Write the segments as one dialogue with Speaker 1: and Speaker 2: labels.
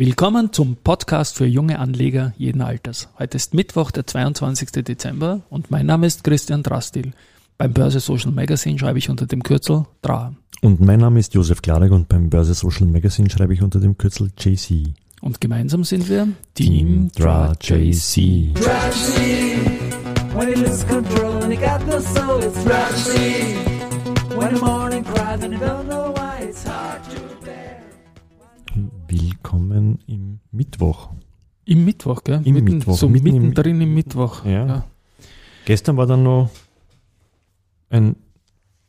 Speaker 1: Willkommen zum Podcast für junge Anleger jeden Alters. Heute ist Mittwoch, der 22. Dezember und mein Name ist Christian Drastil. Beim Börse Social Magazine schreibe ich unter dem Kürzel DRA.
Speaker 2: Und mein Name ist Josef Klarek und beim Börse Social Magazine schreibe ich unter dem Kürzel JC.
Speaker 1: Und gemeinsam sind wir
Speaker 2: Team DRA JC.
Speaker 3: When he
Speaker 2: Willkommen im Mittwoch.
Speaker 1: Im Mittwoch, gell?
Speaker 2: Im
Speaker 1: Mitten,
Speaker 2: Mittwoch,
Speaker 1: So
Speaker 2: mitten im-
Speaker 1: mittendrin im Mittwoch.
Speaker 2: Ja. Gestern war dann noch ein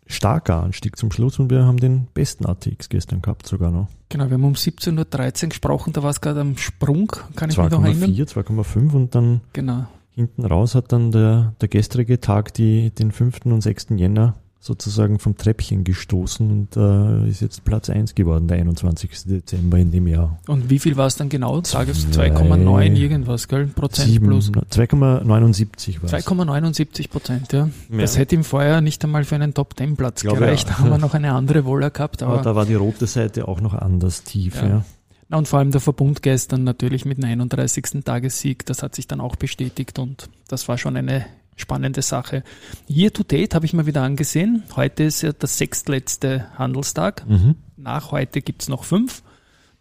Speaker 2: starker Anstieg zum Schluss und wir haben den besten ATX gestern gehabt sogar noch.
Speaker 1: Genau, wir haben um 17.13 Uhr gesprochen, da war es gerade am Sprung, kann ich mich noch erinnern?
Speaker 2: 2,4, 2,5 und dann
Speaker 1: Genau.
Speaker 2: hinten raus hat dann der, der gestrige Tag die, den 5. und 6. Jänner sozusagen vom Treppchen gestoßen und äh, ist jetzt Platz 1 geworden, der 21. Dezember in dem Jahr.
Speaker 1: Und wie viel war es dann genau? Sagst
Speaker 2: Zwei-
Speaker 1: 2,9 irgendwas, gell? Prozent
Speaker 2: Sieben-
Speaker 1: plus.
Speaker 2: 2,79 war es.
Speaker 1: 2,79 Prozent, ja.
Speaker 2: Ja.
Speaker 1: Das hätte im Vorjahr nicht einmal für einen Top-10-Platz
Speaker 2: Glaube
Speaker 1: gereicht.
Speaker 2: ja.
Speaker 1: Da haben wir noch eine andere Wohler gehabt.
Speaker 2: Aber
Speaker 1: Aber,
Speaker 2: da war die rote Seite auch noch anders tief.
Speaker 1: Ja.
Speaker 2: Ja.
Speaker 1: Na, und vor allem der Verbund gestern natürlich mit dem 31. Tagessieg, das hat sich dann auch bestätigt und das war schon eine spannende Sache. Year to date habe ich mal wieder angesehen. Heute ist ja der sechstletzte Handelstag.
Speaker 2: Mhm.
Speaker 1: Nach heute gibt's noch fünf.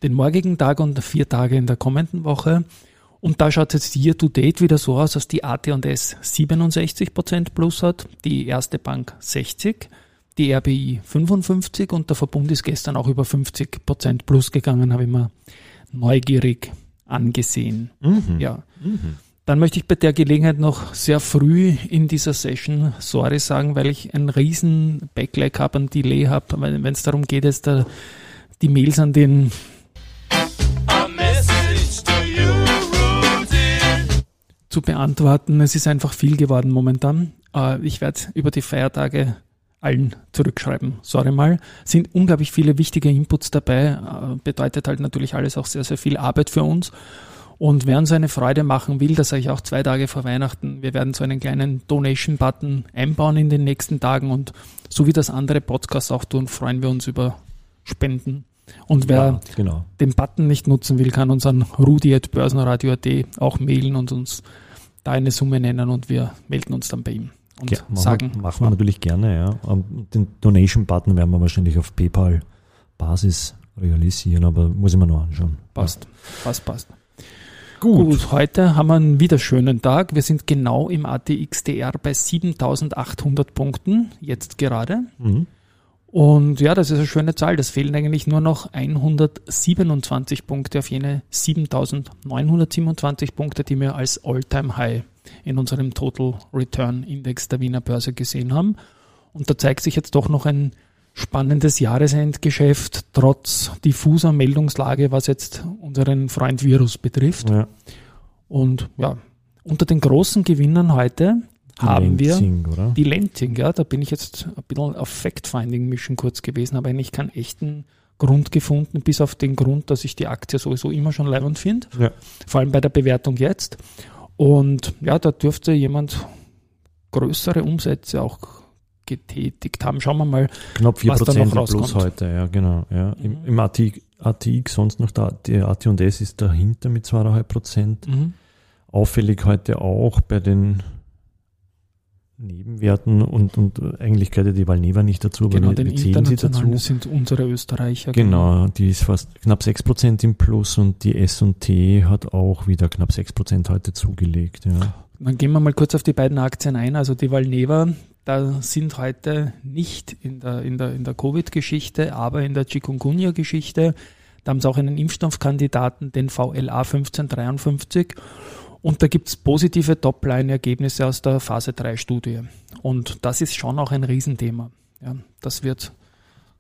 Speaker 1: Den morgigen Tag und vier Tage in der kommenden Woche. Und da schaut jetzt year to date wieder so aus, dass die AT&S 67% plus hat, die Erste Bank 60%, die RBI 55 und der Verbund ist gestern auch über 50% plus gegangen, habe ich mir neugierig angesehen.
Speaker 2: Mhm.
Speaker 1: Ja.
Speaker 2: Mhm.
Speaker 1: Dann möchte ich bei der Gelegenheit noch sehr früh in dieser Session sorry sagen, weil ich einen riesen Backlag habe, einen Delay habe, wenn es darum geht, jetzt da die Mails an den
Speaker 4: you,
Speaker 1: zu beantworten. Es ist einfach viel geworden momentan. Äh, Ich werde über die Feiertage allen zurückschreiben. Sorry mal. Sind unglaublich viele wichtige Inputs dabei. Äh, Bedeutet halt natürlich alles auch sehr, sehr viel Arbeit für uns. Und wer uns eine Freude machen will, das sage ich auch zwei Tage vor Weihnachten, wir werden so einen kleinen Donation-Button einbauen in den nächsten Tagen und so wie das andere Podcasts auch tun, freuen wir uns über Spenden. Und wer
Speaker 2: Ja, genau.
Speaker 1: den Button nicht nutzen will, kann uns an rudi.börsenradio.at auch mailen und uns da eine Summe nennen und wir melden uns dann bei ihm und
Speaker 2: Ja, machen,
Speaker 1: sagen,
Speaker 2: wir, machen wir natürlich gerne, ja. Ähm, Den Donation-Button werden wir wahrscheinlich auf PayPal-Basis realisieren, aber muss ich mir noch anschauen.
Speaker 1: passt, passt, passt.
Speaker 2: Gut.
Speaker 1: Gut, heute haben wir einen wieder schönen Tag. Wir sind genau im ATXDR bei 7800 Punkten, jetzt gerade.
Speaker 2: Mhm.
Speaker 1: Und ja, das ist eine schöne Zahl. Das fehlen eigentlich nur noch 127 Punkte auf jene 7927 Punkte, die wir als All-Time-High in unserem Total Return Index der Wiener Börse gesehen haben. Und da zeigt sich jetzt doch noch ein spannendes Jahresendgeschäft, trotz diffuser Meldungslage, was jetzt unseren Freund Virus betrifft.
Speaker 2: Ja.
Speaker 1: Und ja, unter den großen Gewinnern heute haben wir
Speaker 2: Lansing, oder?
Speaker 1: die Lenting, ja, da bin ich jetzt ein bisschen auf Fact-Finding-Mission kurz gewesen, habe eigentlich keinen echten Grund gefunden, bis auf den Grund, dass ich die Aktie sowieso immer schon leibend finde,
Speaker 2: Ja.
Speaker 1: vor allem bei der Bewertung jetzt. Und ja, da dürfte jemand größere Umsätze auch getätigt haben. Schauen wir mal.
Speaker 2: Knapp
Speaker 1: was da
Speaker 2: 4%
Speaker 1: noch
Speaker 2: plus
Speaker 1: rauskommt.
Speaker 2: heute, ja, genau. Ja. Im,
Speaker 1: Mhm.
Speaker 2: im AT, ATX sonst noch da, die AT&S ist dahinter mit 2,5%.
Speaker 1: Mhm.
Speaker 2: Auffällig heute auch bei den Nebenwerten und, und eigentlich gehört ja die Valneva nicht dazu, aber
Speaker 1: Genau,
Speaker 2: wir, wir zählen sie dazu.
Speaker 1: das sind unsere Österreicher.
Speaker 2: Genau, die ist fast knapp 6% im Plus und die S&T hat auch wieder knapp 6% heute zugelegt. Ja.
Speaker 1: Dann gehen wir mal kurz auf die beiden Aktien ein. Also die Valneva, da sind heute nicht in der, in der, in der Covid-Geschichte, aber in der Chikungunya-Geschichte. Da haben sie auch einen Impfstoffkandidaten, den VLA 1553. Und da gibt's positive Topline-Ergebnisse aus der Phase 3-Studie. Und das ist schon auch ein Riesenthema. Ja, das wird,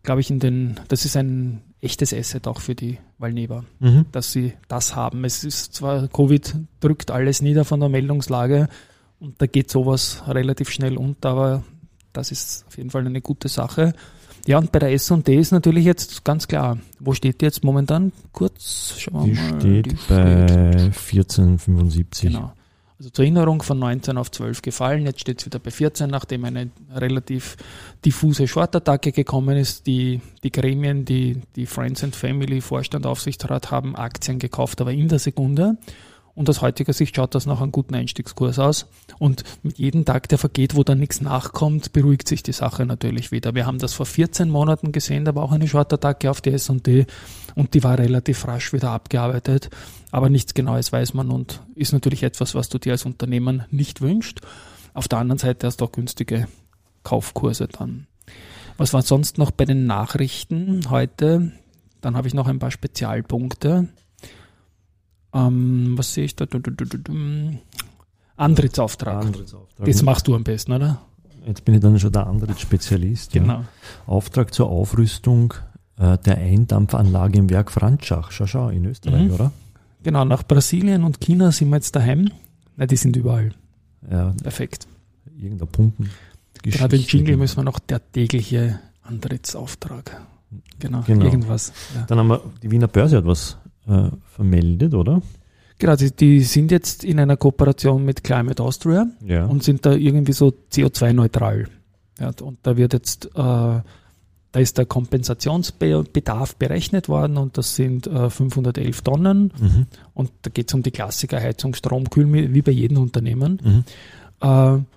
Speaker 1: glaube ich, in den, das ist ein echtes Asset auch für die Valneva
Speaker 2: Mhm.
Speaker 1: dass sie das haben. Es ist zwar, Covid drückt alles nieder von der Meldungslage und da geht sowas relativ schnell unter, aber das ist auf jeden Fall eine gute Sache. Ja, und bei der S&D ist natürlich jetzt ganz klar, wo steht die jetzt momentan? Kurz, schauen wir
Speaker 2: Die
Speaker 1: mal.
Speaker 2: steht
Speaker 1: Die
Speaker 2: bei 14,75.
Speaker 1: Genau. Also zur Erinnerung von 19 auf 12 gefallen. Jetzt steht es wieder bei 14, nachdem eine relativ diffuse Short-Attacke gekommen ist. Die, die Gremien, die, die Friends and Family, Vorstand, Aufsichtsrat haben Aktien gekauft, aber in der Sekunde. Und aus heutiger Sicht schaut das nach einem guten Einstiegskurs aus. Und mit jedem Tag, der vergeht, wo dann nichts nachkommt, beruhigt sich die Sache natürlich wieder. Wir haben das vor 14 Monaten gesehen, da war auch eine Short-Attacke auf die S&D und die war relativ rasch wieder abgearbeitet. Aber nichts Genaues weiß man und ist natürlich etwas, was du dir als Unternehmen nicht wünscht. Auf der anderen Seite hast du auch günstige Kaufkurse dann. Was war sonst noch bei den Nachrichten heute? Dann habe ich noch ein paar Spezialpunkte. Ähm, was sehe ich da? Antrittsauftrag.
Speaker 2: Antrittsauftrag.
Speaker 1: Das machst du am besten, oder?
Speaker 2: Jetzt bin ich dann schon der Antrittsspezialist. Ja.
Speaker 1: Genau.
Speaker 2: Auftrag zur Aufrüstung äh, der Eindampfanlage im Werk Franzschach. Schau, schau, in Österreich,
Speaker 1: Mhm.
Speaker 2: oder?
Speaker 1: Genau, nach Brasilien und China sind wir jetzt daheim. Na, die sind überall.
Speaker 2: Ja,
Speaker 1: Perfekt.
Speaker 2: irgendein Pumpen.
Speaker 1: Gerade den Jingle müssen wir noch der tägliche Antrittsauftrag. Genau,
Speaker 2: Genau.
Speaker 1: irgendwas. Ja.
Speaker 2: Dann haben wir, die Wiener Börse hat was äh, vermeldet, oder?
Speaker 1: Genau, die, die sind jetzt in einer Kooperation mit Climate Austria
Speaker 2: Ja.
Speaker 1: und sind da irgendwie so CO2-neutral. Ja, und da wird jetzt, äh, da ist der Kompensationsbedarf berechnet worden und das sind äh, 511 Tonnen
Speaker 2: mhm.
Speaker 1: und da geht es um die Klassiker Heizung, Strom, Kühl, wie bei jedem Unternehmen.
Speaker 2: Mhm.
Speaker 1: Äh,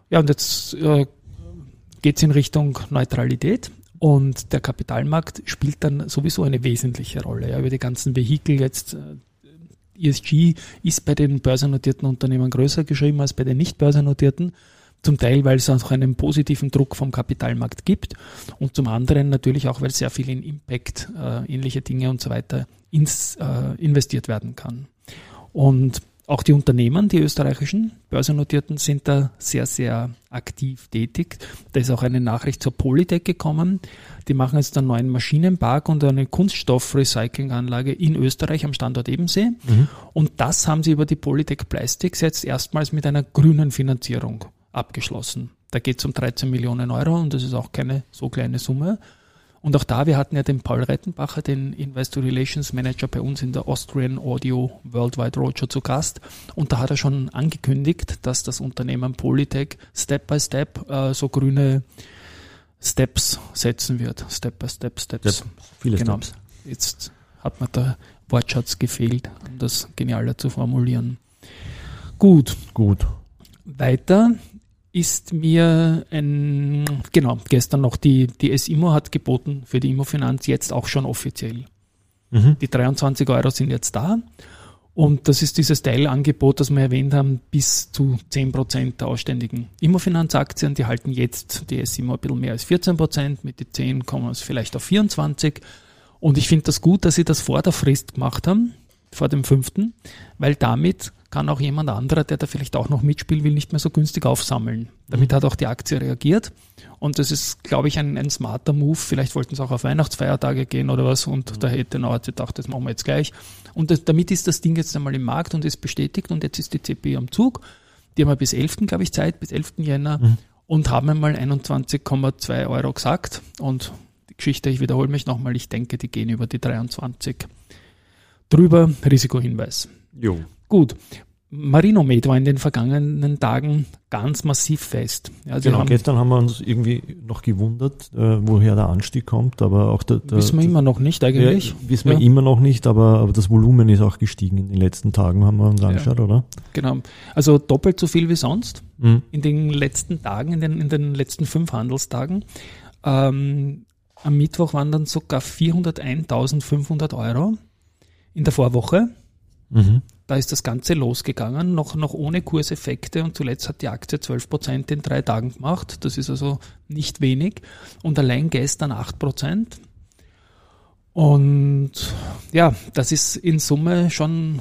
Speaker 1: ja, und jetzt äh, geht es in Richtung Neutralität und der Kapitalmarkt spielt dann sowieso eine wesentliche Rolle. Ja, über die ganzen Vehikel jetzt. Äh, ESG ist bei den börsennotierten Unternehmen größer geschrieben als bei den nicht börsennotierten. Zum Teil, weil es auch einen positiven Druck vom Kapitalmarkt gibt und zum anderen natürlich auch, weil sehr viel in Impact, äh, ähnliche Dinge und so weiter ins, äh, investiert werden kann. Und auch die Unternehmen, die österreichischen Börsennotierten, sind da sehr, sehr aktiv tätig. Da ist auch eine Nachricht zur Polytech gekommen. Die machen jetzt einen neuen Maschinenpark und eine Kunststoffrecyclinganlage in Österreich am Standort Ebensee.
Speaker 2: Mhm.
Speaker 1: Und das haben sie über die Polytech Plastics jetzt erstmals mit einer grünen Finanzierung abgeschlossen. Da geht es um 13 Millionen Euro und das ist auch keine so kleine Summe. Und auch da, wir hatten ja den Paul Rettenbacher, den Investor Relations Manager bei uns in der Austrian Audio Worldwide Roadshow zu Gast. Und da hat er schon angekündigt, dass das Unternehmen Polytech Step by Step äh, so grüne Steps setzen wird. Step by Step Steps.
Speaker 2: Step. Viele
Speaker 1: Genau.
Speaker 2: Steps.
Speaker 1: Jetzt hat mir der Wortschatz gefehlt, um das genialer zu formulieren. Gut,
Speaker 2: Gut.
Speaker 1: weiter ist mir ein, genau, gestern noch die, die S-Immo hat geboten für die Immofinanz jetzt auch schon offiziell.
Speaker 2: Mhm.
Speaker 1: Die 23 Euro sind jetzt da. Und das ist dieses Teilangebot, das wir erwähnt haben, bis zu 10% der ausständigen Immofinanzaktien. Die halten jetzt die S-Immo ein bisschen mehr als 14%. Mit den 10 kommen es vielleicht auf 24. Und ich finde das gut, dass sie das vor der Frist gemacht haben, vor dem fünften, weil damit kann auch jemand anderer, der da vielleicht auch noch mitspielen will, nicht mehr so günstig aufsammeln. Damit hat auch die Aktie reagiert. Und das ist, glaube ich, ein, ein smarter Move. Vielleicht wollten sie auch auf Weihnachtsfeiertage gehen oder was. Und da hätte Nauert gedacht, das machen wir jetzt gleich. Und das, damit ist das Ding jetzt einmal im Markt und ist bestätigt. Und jetzt ist die CP am Zug. Die haben ja bis 11. glaube ich Zeit, bis 11. Jänner.
Speaker 2: Mhm.
Speaker 1: Und haben einmal 21,2 Euro gesagt. Und die Geschichte, ich wiederhole mich nochmal, ich denke, die gehen über die 23 drüber. Risikohinweis.
Speaker 2: Jo.
Speaker 1: Gut. Marinomed war in den vergangenen Tagen ganz massiv fest. Ja, sie
Speaker 2: Genau,
Speaker 1: haben,
Speaker 2: gestern haben wir uns irgendwie noch gewundert, äh, woher der Anstieg kommt, aber auch der, der
Speaker 1: wissen wir immer noch nicht eigentlich.
Speaker 2: Ja, wissen wir
Speaker 1: Ja.
Speaker 2: immer noch nicht, aber, aber das Volumen ist auch gestiegen in den letzten Tagen, haben wir uns angeschaut, oder?
Speaker 1: Genau. Also doppelt so viel wie sonst
Speaker 2: Mhm.
Speaker 1: in den letzten Tagen, in den, in den letzten fünf Handelstagen. Ähm, am Mittwoch waren dann sogar 401.500 Euro in der Vorwoche.
Speaker 2: Mhm.
Speaker 1: Da ist das Ganze losgegangen, noch, noch ohne Kurseffekte und zuletzt hat die Aktie 12% in drei Tagen gemacht. Das ist also nicht wenig. Und allein gestern 8%. Und ja, das ist in Summe schon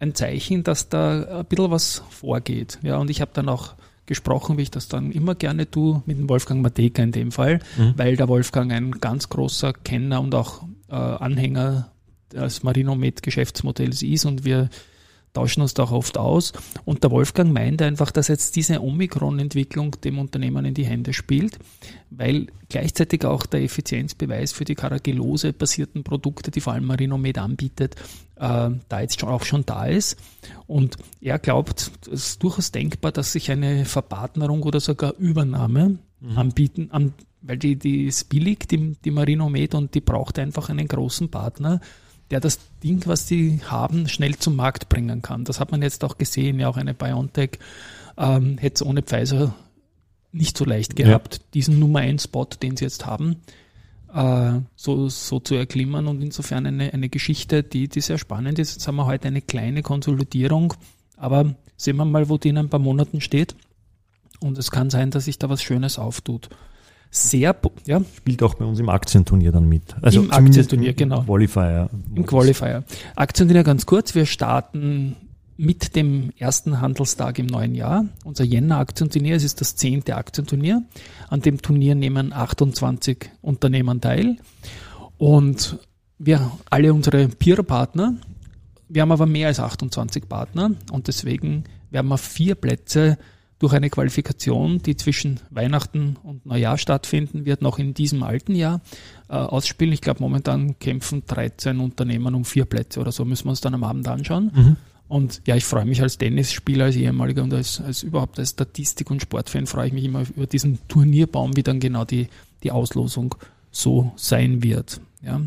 Speaker 1: ein Zeichen, dass da ein bisschen was vorgeht. Ja, und ich habe dann auch gesprochen, wie ich das dann immer gerne tue, mit dem Wolfgang Mateka in dem Fall,
Speaker 2: Mhm.
Speaker 1: weil der Wolfgang ein ganz großer Kenner und auch äh, Anhänger des Marinomed-Geschäftsmodells ist und wir tauschen uns da auch oft aus. Und der Wolfgang meint einfach, dass jetzt diese Omikron-Entwicklung dem Unternehmen in die Hände spielt, weil gleichzeitig auch der Effizienzbeweis für die Caragillose-basierten Produkte, die vor allem Marinomed anbietet, äh, da jetzt schon, auch schon da ist. Und er glaubt, es ist durchaus denkbar, dass sich eine Verpartnerung oder sogar Übernahme anbieten, an, weil die, die ist billig, die, die Marinomed, und die braucht einfach einen großen Partner, der das Ding, was die haben, schnell zum Markt bringen kann. Das hat man jetzt auch gesehen, ja auch eine BioNTech ähm, hätte es ohne Pfizer nicht so leicht gehabt, diesen Nummer 1 Spot, den sie jetzt haben, äh, so, so zu erklimmen und insofern eine, eine Geschichte, die, die sehr spannend ist. Jetzt haben wir heute eine kleine Konsolidierung, aber sehen wir mal, wo die in ein paar Monaten steht. Und es kann sein, dass sich da was Schönes auftut. Sehr, ja,
Speaker 2: Spielt auch bei uns im Aktienturnier dann mit. Also
Speaker 1: Im Aktienturnier, genau.
Speaker 2: Qualifier.
Speaker 1: Im Qualifier. Aktiendiener ganz kurz. Wir starten mit dem ersten Handelstag im neuen Jahr. Unser Jänner-Aktienturnier, es ist das zehnte Aktienturnier. An dem Turnier nehmen 28 Unternehmen teil. Und wir, alle unsere Peer-Partner, wir haben aber mehr als 28 Partner und deswegen werden wir vier Plätze durch eine Qualifikation, die zwischen Weihnachten und Neujahr stattfinden wird, noch in diesem alten Jahr äh, ausspielen. Ich glaube, momentan kämpfen 13 Unternehmen um vier Plätze oder so, müssen wir uns dann am Abend anschauen.
Speaker 2: Mhm.
Speaker 1: Und ja, ich freue mich als Tennisspieler, als ehemaliger und als, als überhaupt als Statistik- und Sportfan freue ich mich immer über diesen Turnierbaum, wie dann genau die, die Auslosung so sein wird. Ja.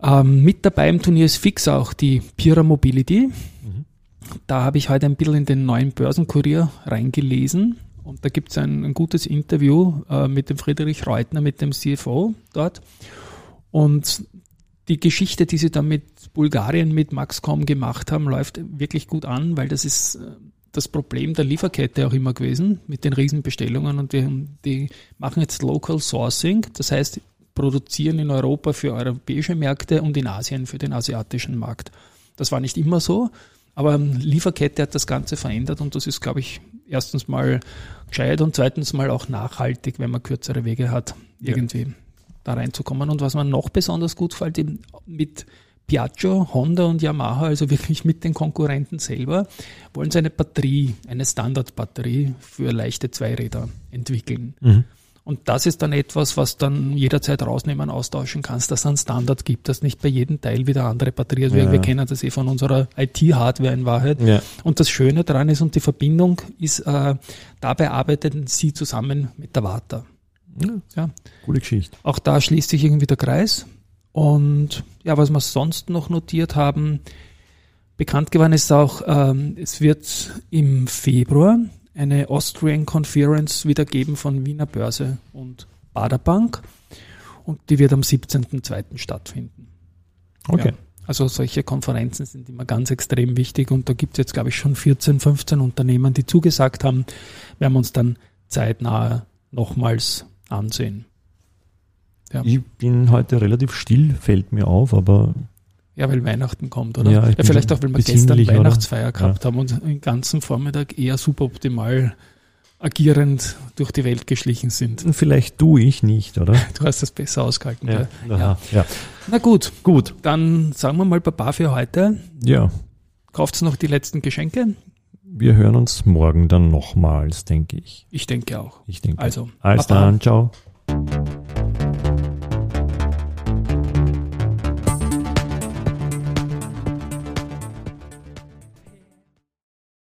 Speaker 1: Ähm, mit dabei im Turnier ist fix auch die Pira Mobility. Da habe ich heute ein bisschen in den neuen Börsenkurier reingelesen und da gibt es ein, ein gutes Interview äh, mit dem Friedrich Reutner, mit dem CFO dort. Und die Geschichte, die sie da mit Bulgarien, mit Maxcom gemacht haben, läuft wirklich gut an, weil das ist äh, das Problem der Lieferkette auch immer gewesen mit den Riesenbestellungen und die, die machen jetzt Local Sourcing, das heißt produzieren in Europa für europäische Märkte und in Asien für den asiatischen Markt. Das war nicht immer so, aber Lieferkette hat das Ganze verändert und das ist, glaube ich, erstens mal gescheit und zweitens mal auch nachhaltig, wenn man kürzere Wege hat,
Speaker 2: Ja.
Speaker 1: irgendwie da reinzukommen. Und was mir noch besonders gut gefällt, eben mit Piaggio, Honda und Yamaha, also wirklich mit den Konkurrenten selber, wollen sie eine Batterie, eine Standardbatterie für leichte Zweiräder entwickeln.
Speaker 2: Mhm.
Speaker 1: Und das ist dann etwas, was dann jederzeit rausnehmen, austauschen kannst, dass es einen Standard gibt, dass nicht bei jedem Teil wieder andere Batterie. Also wir,
Speaker 2: Ja.
Speaker 1: wir kennen das eh von unserer IT-Hardware in Wahrheit.
Speaker 2: Ja.
Speaker 1: Und das Schöne daran ist, und die Verbindung ist, äh, dabei arbeiteten sie zusammen mit der Warta.
Speaker 2: ja.
Speaker 1: Ja.
Speaker 2: Coole Geschichte.
Speaker 1: Auch da schließt sich irgendwie der Kreis. Und ja, was wir sonst noch notiert haben, bekannt geworden ist auch, ähm, es wird im Februar eine Austrian Conference wieder geben von Wiener Börse und Baderbank. Und die wird am 17.02. stattfinden.
Speaker 2: Okay.
Speaker 1: Ja. Also solche Konferenzen sind immer ganz extrem wichtig und da gibt es jetzt, glaube ich, schon 14, 15 Unternehmen, die zugesagt haben. Werden wir uns dann zeitnah nochmals ansehen. Ja.
Speaker 2: Ich bin heute relativ still, fällt mir auf, aber
Speaker 1: Ja, weil Weihnachten kommt, oder?
Speaker 2: Ja,
Speaker 1: Ja, vielleicht auch, weil wir gestern
Speaker 2: besinnlich, oder?
Speaker 1: Weihnachtsfeier gehabt haben und den ganzen Vormittag eher suboptimal agierend durch die Welt geschlichen sind.
Speaker 2: vielleicht du, ich nicht, oder?
Speaker 1: Du hast das besser ausgehalten.
Speaker 2: Ja. Aha. ja.
Speaker 1: Na gut,
Speaker 2: Gut.
Speaker 1: dann sagen wir mal Baba für heute.
Speaker 2: Ja.
Speaker 1: Kauft noch die letzten Geschenke?
Speaker 2: Wir hören uns morgen dann nochmals, denke ich.
Speaker 1: Ich denke auch.
Speaker 2: Ich denke.
Speaker 1: Also,
Speaker 2: Alles
Speaker 1: Baba.
Speaker 2: dann, ciao.